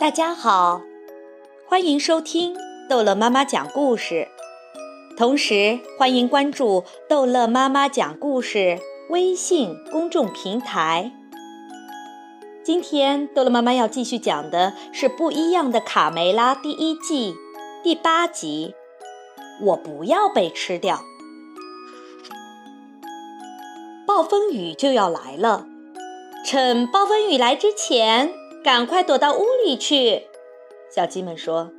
大家好，欢迎收听逗乐妈妈讲故事，同时欢迎关注逗乐妈妈讲故事微信公众平台。今天逗乐妈妈要继续讲的是《不一样的卡梅拉》第一季第八集。我不要被吃掉。暴风雨就要来了，趁暴风雨来之前，赶快躲到屋里去。小鸡们说，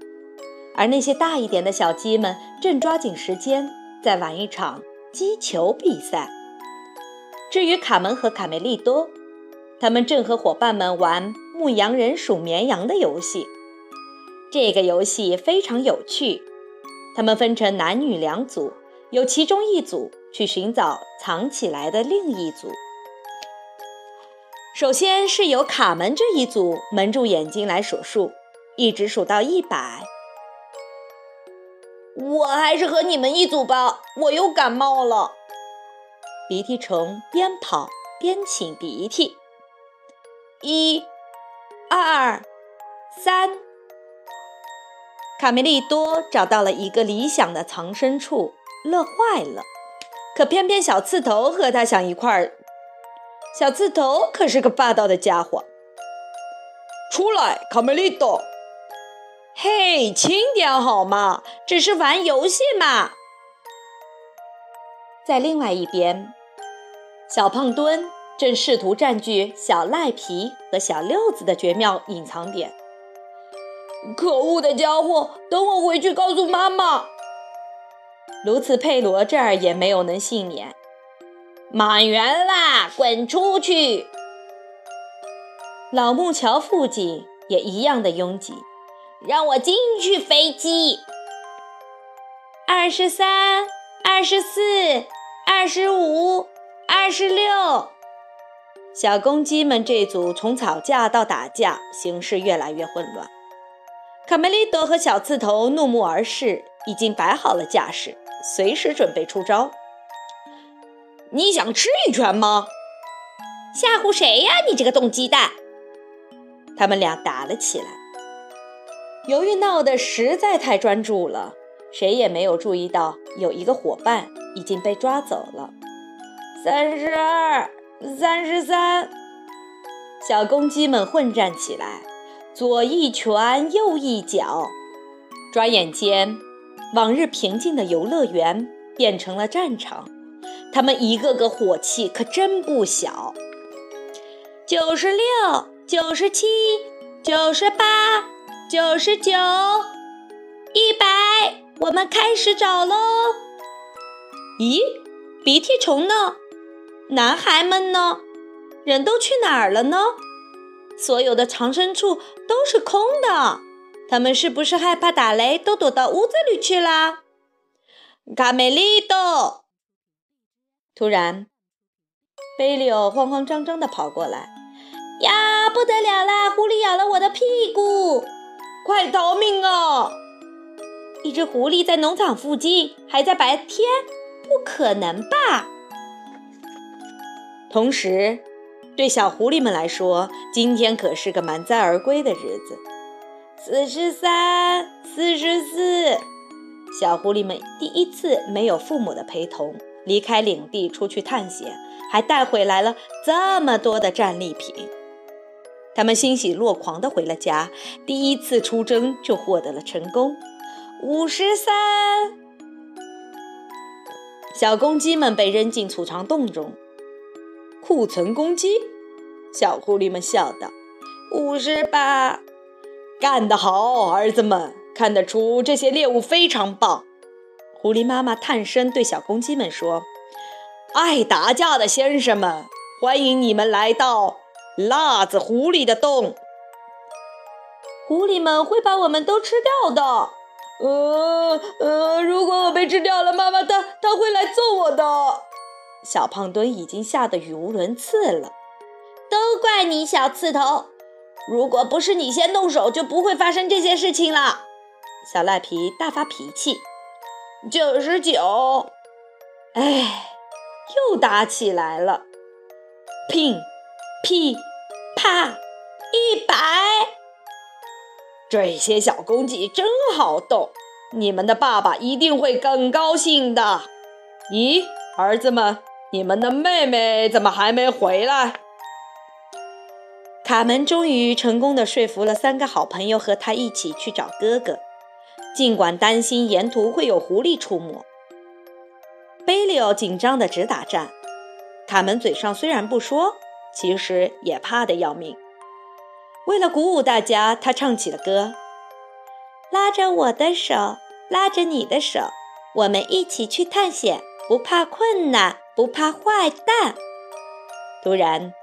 而那些大一点的小鸡们正抓紧时间在玩一场击球比赛。至于卡门和卡梅利多，他们正和伙伴们玩牧羊人数绵羊的游戏。这个游戏非常有趣。他们分成男女两组，由其中一组去寻找藏起来的另一组。首先是由卡门这一组蒙住眼睛来数数，一直数到一百。我还是和你们一组吧，我又感冒了。鼻涕虫边跑边擤鼻涕。一、二、三。卡梅利多找到了一个理想的藏身处，乐坏了。可偏偏小刺头和他想一块儿。小刺头可是个霸道的家伙。出来，卡梅利多！嘿，轻点好吗？只是玩游戏嘛。在另外一边，小胖墩正试图占据小赖皮和小六子的绝妙隐藏点。可恶的家伙！等我回去告诉妈妈。卢茨佩罗这儿也没有能幸免。满员啦，滚出去！老木桥附近也一样的拥挤。让我进去，飞机。二十三，二十四，二十五，二十六。小公鸡们这组从吵架到打架，形势越来越混乱。卡梅利多和小刺头怒目而视，已经摆好了架势，随时准备出招。你想吃一拳吗？吓唬谁呀？你这个冻鸡蛋！他们俩打了起来。由于闹得实在太专注了，谁也没有注意到有一个伙伴已经被抓走了。三十二，三十三，小公鸡们混战起来。左一拳，右一脚，转眼间，往日平静的游乐园变成了战场。他们一个个火气可真不小。九十六，九十七，九十八，九十九，一百，我们开始找喽。咦，鼻涕虫呢？男孩们呢？人都去哪儿了呢？所有的藏身处都是空的，他们是不是害怕打雷，都躲到屋子里去了？卡梅利多！突然，贝利欧慌慌张张地跑过来，呀，不得了啦！狐狸咬了我的屁股，快逃命啊！一只狐狸在农场附近，还在白天？不可能吧！同时。对小狐狸们来说，今天可是个满载而归的日子。四十三，四十四，小狐狸们第一次没有父母的陪同，离开领地出去探险，还带回来了这么多的战利品。他们欣喜若狂地回了家，第一次出征就获得了成功。五十三，小公鸡们被扔进储藏洞中。库存公鸡，小狐狸们笑道：“五十八，干得好，儿子们！看得出这些猎物非常棒。”狐狸妈妈探身对小公鸡们说：“爱打架的先生们，欢迎你们来到辣子狐狸的洞。狐狸们会把我们都吃掉的。呃呃，如果我被吃掉了，妈妈她她会来揍我的。”小胖墩已经吓得语无伦次了，都怪你小刺头！如果不是你先动手，就不会发生这些事情了。小赖皮大发脾气。九十九，哎，又打起来了！乒，噼，啪，一百！这些小公鸡真好逗，你们的爸爸一定会更高兴的。咦，儿子们，你们的妹妹怎么还没回来？卡门终于成功的说服了三个好朋友和他一起去找哥哥，尽管担心沿途会有狐狸出没。贝利奥紧张的直打颤，卡门嘴上虽然不说，其实也怕得要命。为了鼓舞大家，他唱起了歌：“拉着我的手，拉着你的手，我们一起去探险，不怕困难，不怕坏蛋。”突然，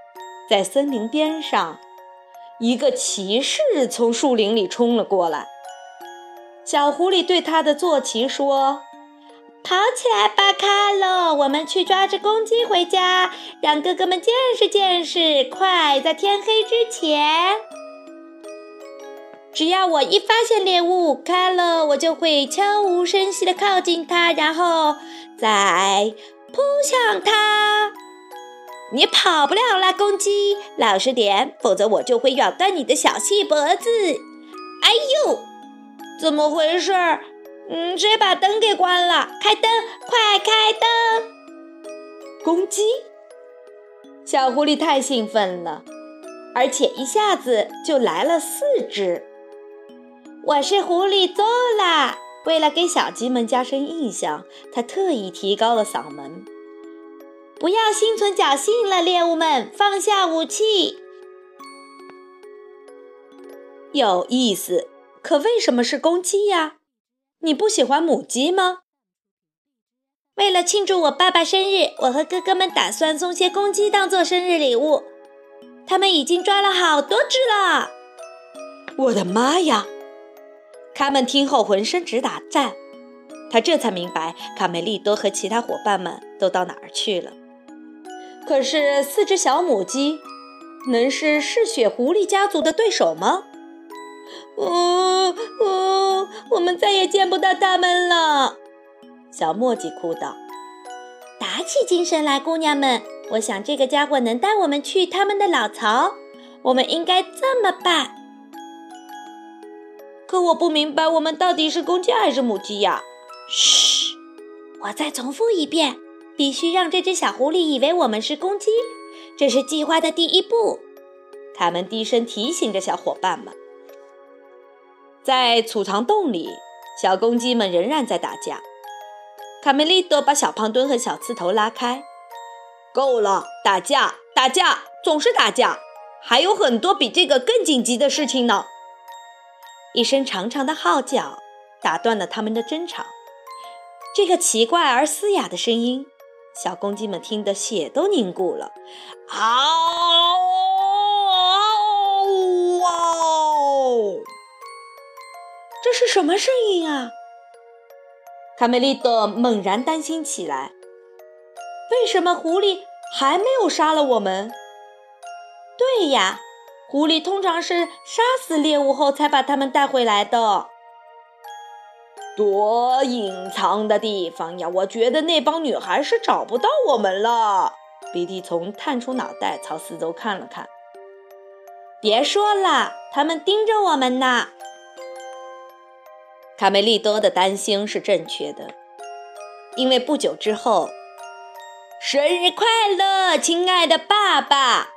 在森林边上，一个骑士从树林里冲了过来。小狐狸对他的坐骑说：“跑起来吧，卡洛！我们去抓只公鸡回家，让哥哥们见识见识。快，在天黑之前！”只要我一发现猎物，卡了，我就会悄无声息地靠近它，然后再扑向它。你跑不了了，公鸡，老实点，否则我就会咬断你的小细脖子。哎呦，怎么回事儿？嗯，谁把灯给关了？开灯，快开灯！公鸡，小狐狸太兴奋了，而且一下子就来了四只。我是狐狸多啦！为了给小鸡们加深印象，他特意提高了嗓门。不要心存侥幸了，猎物们，放下武器。有意思，可为什么是公鸡呀？你不喜欢母鸡吗？为了庆祝我爸爸生日，我和哥哥们打算送些公鸡当做生日礼物。他们已经抓了好多只了。我的妈呀！卡门听后浑身直打颤，他这才明白卡梅利多和其他伙伴们都到哪儿去了。可是四只小母鸡能是嗜血狐狸家族的对手吗？哦哦，我们再也见不到他们了！小墨迹哭道：“打起精神来，姑娘们！我想这个家伙能带我们去他们的老巢，我们应该这么办。”可我不明白，我们到底是公鸡还是母鸡呀？嘘，我再重复一遍，必须让这只小狐狸以为我们是公鸡，这是计划的第一步。卡门低声提醒着小伙伴们。在储藏洞里，小公鸡们仍然在打架。卡梅利多把小胖墩和小刺头拉开。够了，打架，打架，总是打架，还有很多比这个更紧急的事情呢。一声长长的号角打断了他们的争吵。这个奇怪而嘶哑的声音，小公鸡们听得血都凝固了。嗷！是什么声音啊？卡梅利多猛然担心起来。为什么狐狸还没有杀了我们？对呀。狐狸通常是杀死猎物后才把它们带回来的。多隐藏的地方呀！我觉得那帮女孩是找不到我们了。鼻涕虫探出脑袋朝四周看了看。别说了，他们盯着我们呢。卡梅利多的担心是正确的，因为不久之后，生日快乐，亲爱的爸爸。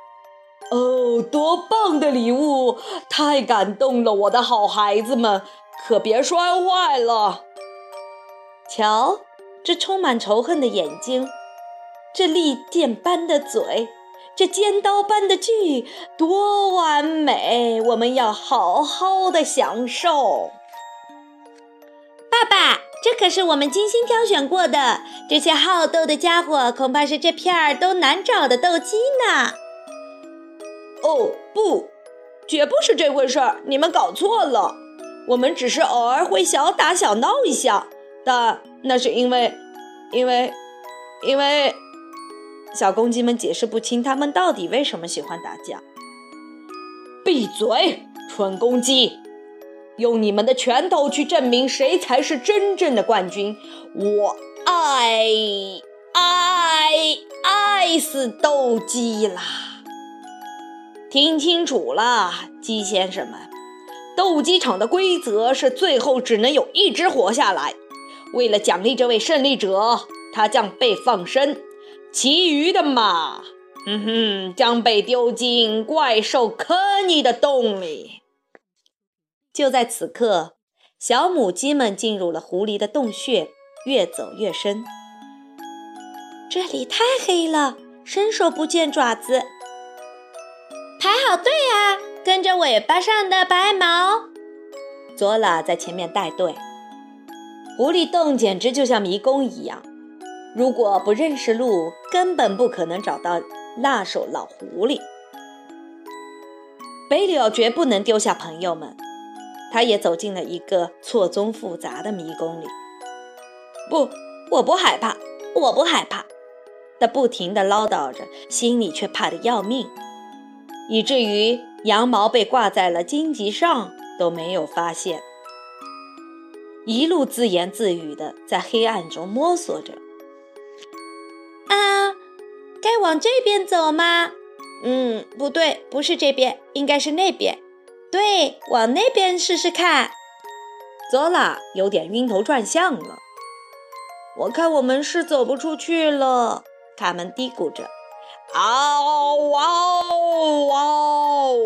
哦，多棒的礼物！太感动了，我的好孩子们，可别摔坏了。瞧，这充满仇恨的眼睛，这利剑般的嘴，这尖刀般的锯，多完美！我们要好好的享受。这可是我们精心挑选过的，这些好斗的家伙，恐怕是这片儿都难找的斗鸡呢。哦不，绝不是这回事儿！你们搞错了，我们只是偶尔会小打小闹一下，但那是因为，因为，因为……小公鸡们解释不清他们到底为什么喜欢打架。闭嘴，蠢公鸡！用你们的拳头去证明谁才是真正的冠军！我爱爱爱死斗鸡啦！听清楚了，鸡先生们，斗鸡场的规则是最后只能有一只活下来。为了奖励这位胜利者，他将被放生，其余的马，嗯哼，将被丢进怪兽科尼的洞里。就在此刻，小母鸡们进入了狐狸的洞穴，越走越深。这里太黑了，伸手不见爪子。排好队啊，跟着尾巴上的白毛。佐拉在前面带队。狐狸洞简直就像迷宫一样，如果不认识路，根本不可能找到辣手老狐狸。贝里奥绝不能丢下朋友们，他也走进了一个错综复杂的迷宫里。不，我不害怕，我不害怕。他不停地唠叨着，心里却怕得要命，以至于羊毛被挂在了荆棘上都没有发现。一路自言自语的在黑暗中摸索着。啊，该往这边走吗？嗯，不对，不是这边，应该是那边。对，往那边试试看。佐拉有点晕头转向了。我看我们是走不出去了。卡门嘀咕着。嗷嗷嗷！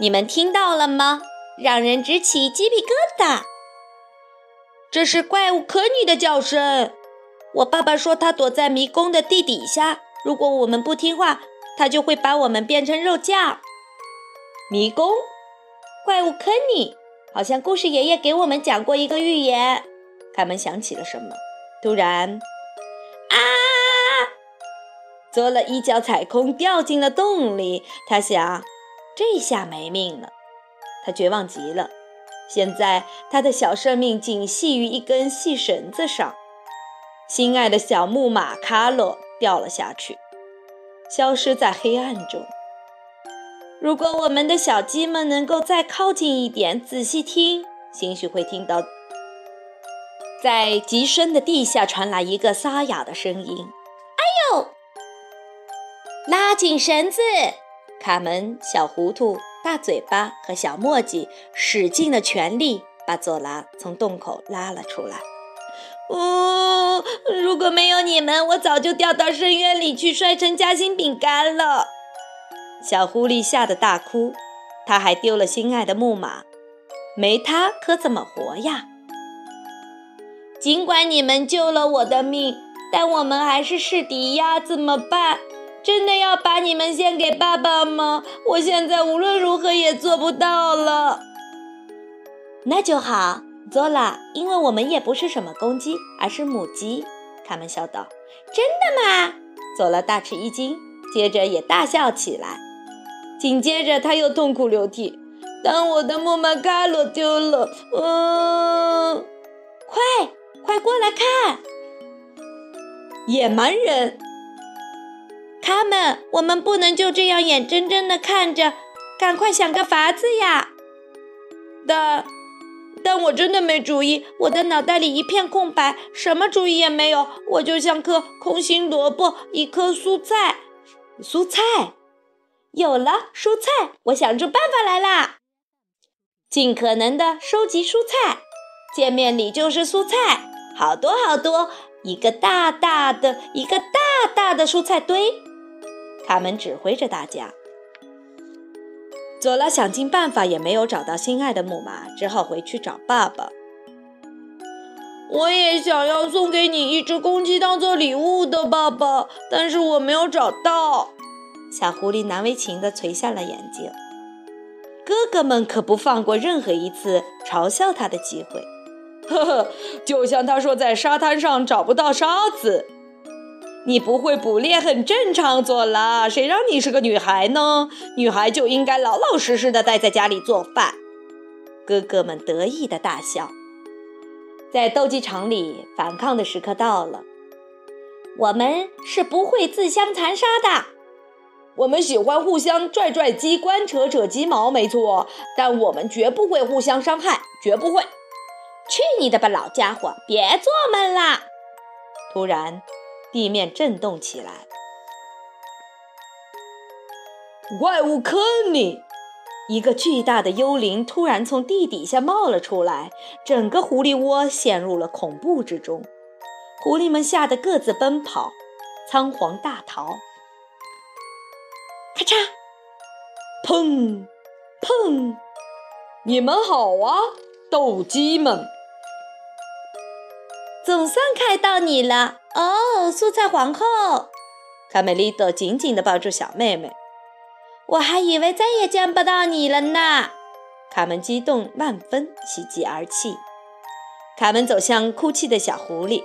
你们听到了吗？让人直起鸡皮疙瘩。这是怪物科尼的叫声。我爸爸说他躲在迷宫的地底下，如果我们不听话，他就会把我们变成肉酱。迷宫，怪物可妮，好像故事爷爷给我们讲过一个寓言。凯门想起了什么，突然，啊！做了一脚踩空，掉进了洞里。他想，这下没命了。他绝望极了。现在，他的小生命仅系于一根细绳子上。心爱的小木马卡洛掉了下去，消失在黑暗中。如果我们的小鸡们能够再靠近一点，仔细听，兴许会听到在极深的地下传来一个沙哑的声音：“哎呦！”拉紧绳子，卡门、小糊涂。大嘴巴和小墨迹使尽了全力，把佐拉从洞口拉了出来。呜！如果没有你们，我早就掉到深渊里去，摔成夹心饼干了。小狐狸吓得大哭，他还丢了心爱的木马，没它可怎么活呀？尽管你们救了我的命，但我们还是势敌呀，怎么办？真的要把你们献给爸爸吗？我现在无论如何也做不到了。那就好，佐拉，因为我们也不是什么公鸡，而是母鸡。卡门笑道：“真的吗？”佐拉大吃一惊，接着也大笑起来。紧接着他又痛哭流涕：“当我的木马卡罗丢了，嗯，快快过来看，野蛮人！”他们，我们不能就这样眼睁睁地看着，赶快想个法子呀！但，但我真的没主意，我的脑袋里一片空白，什么主意也没有，我就像颗空心萝卜，一颗蔬菜。蔬菜，有了蔬菜，我想出办法来啦！尽可能的收集蔬菜，见面礼就是蔬菜，好多好多，一个大大的，一个大大的蔬菜堆。卡门指挥着大家。佐拉想尽办法也没有找到心爱的木马，只好回去找爸爸。我也想要送给你一只公鸡当做礼物的，爸爸，但是我没有找到。小狐狸难为情地垂下了眼睛。哥哥们可不放过任何一次嘲笑他的机会。呵呵，就像他说在沙滩上找不到沙子。你不会捕猎很正常，佐拉。谁让你是个女孩呢？女孩就应该老老实实的待在家里做饭。哥哥们得意的大笑。在斗鸡场里，反抗的时刻到了。我们是不会自相残杀的。我们喜欢互相拽拽鸡冠、扯扯鸡毛，没错。但我们绝不会互相伤害，绝不会。去你的吧，老家伙！别做梦啦！突然。地面震动起来，怪物科尼，一个巨大的幽灵突然从地底下冒了出来，整个狐狸窝陷入了恐怖之中。狐狸们吓得各自奔跑，仓皇大逃。咔嚓，砰，砰！你们好啊，斗鸡们！总算看到你了哦，蔬菜皇后！卡梅利多紧紧地抱住小妹妹。我还以为再也见不到你了呢。卡门激动万分，喜极而泣。卡门走向哭泣的小狐狸。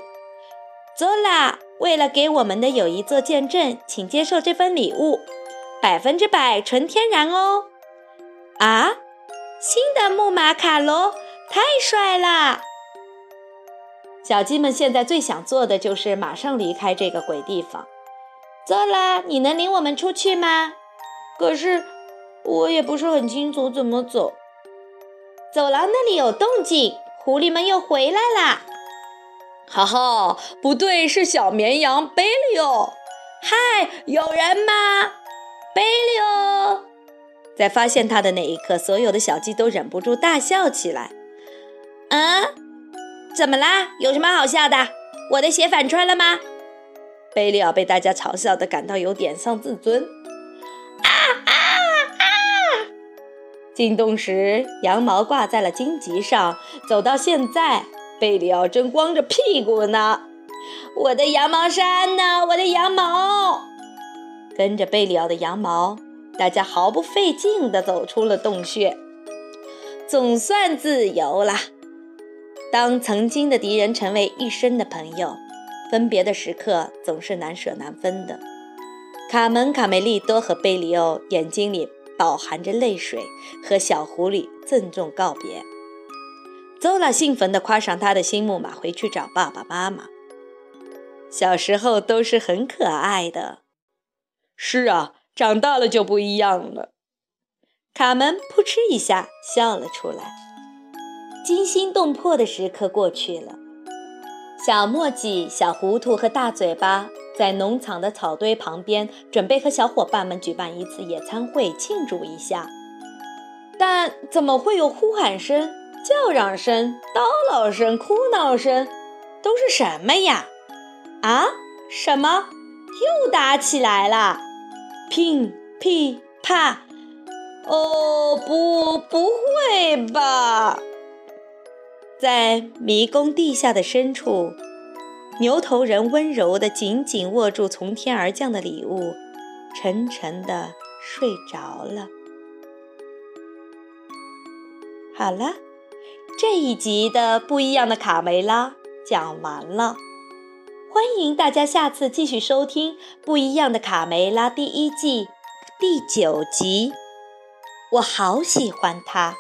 走啦！为了给我们的友谊做见证，请接受这份礼物，百分之百纯天然哦。啊，新的木马卡罗，太帅啦！小鸡们现在最想做的就是马上离开这个鬼地方。走啦！你能领我们出去吗？可是我也不是很清楚怎么走。走廊那里有动静，狐狸们又回来啦！哈哈，不对，是小绵羊贝利奥。嗨，有人吗？贝利奥！在发现他的那一刻，所有的小鸡都忍不住大笑起来。嗯，怎么啦？有什么好笑的？我的鞋反穿了吗？贝利奥被大家嘲笑的感到有点丧自尊。啊啊啊！进洞时，羊毛挂在了荆棘上。走到现在。贝里奥正光着屁股呢，我的羊毛衫呢？我的羊毛！跟着贝里奥的羊毛，大家毫不费劲地走出了洞穴，总算自由了。当曾经的敌人成为一生的朋友，分别的时刻总是难舍难分的。卡门、卡梅利多和贝里奥眼睛里饱含着泪水，和小狐狸郑重告别。邹拉兴奋地跨上他的新木马，回去找爸爸妈妈。小时候都是很可爱的。是啊，长大了就不一样了。卡门扑哧一下笑了出来。惊心动魄的时刻过去了。小墨迹、小糊涂和大嘴巴在农场的草堆旁边，准备和小伙伴们举办一次野餐会，庆祝一下。但怎么会有呼喊声？叫嚷声、叨唠声、哭闹声，都是什么呀？啊？什么？又打起来了？乒噼啪！哦，不，不会吧！在迷宫地下的深处，牛头人温柔地紧紧握住从天而降的礼物，沉沉地睡着了。好了。这一集的不一样的卡梅拉讲完了，欢迎大家下次继续收听《不一样的卡梅拉》第一季第九集。我好喜欢它。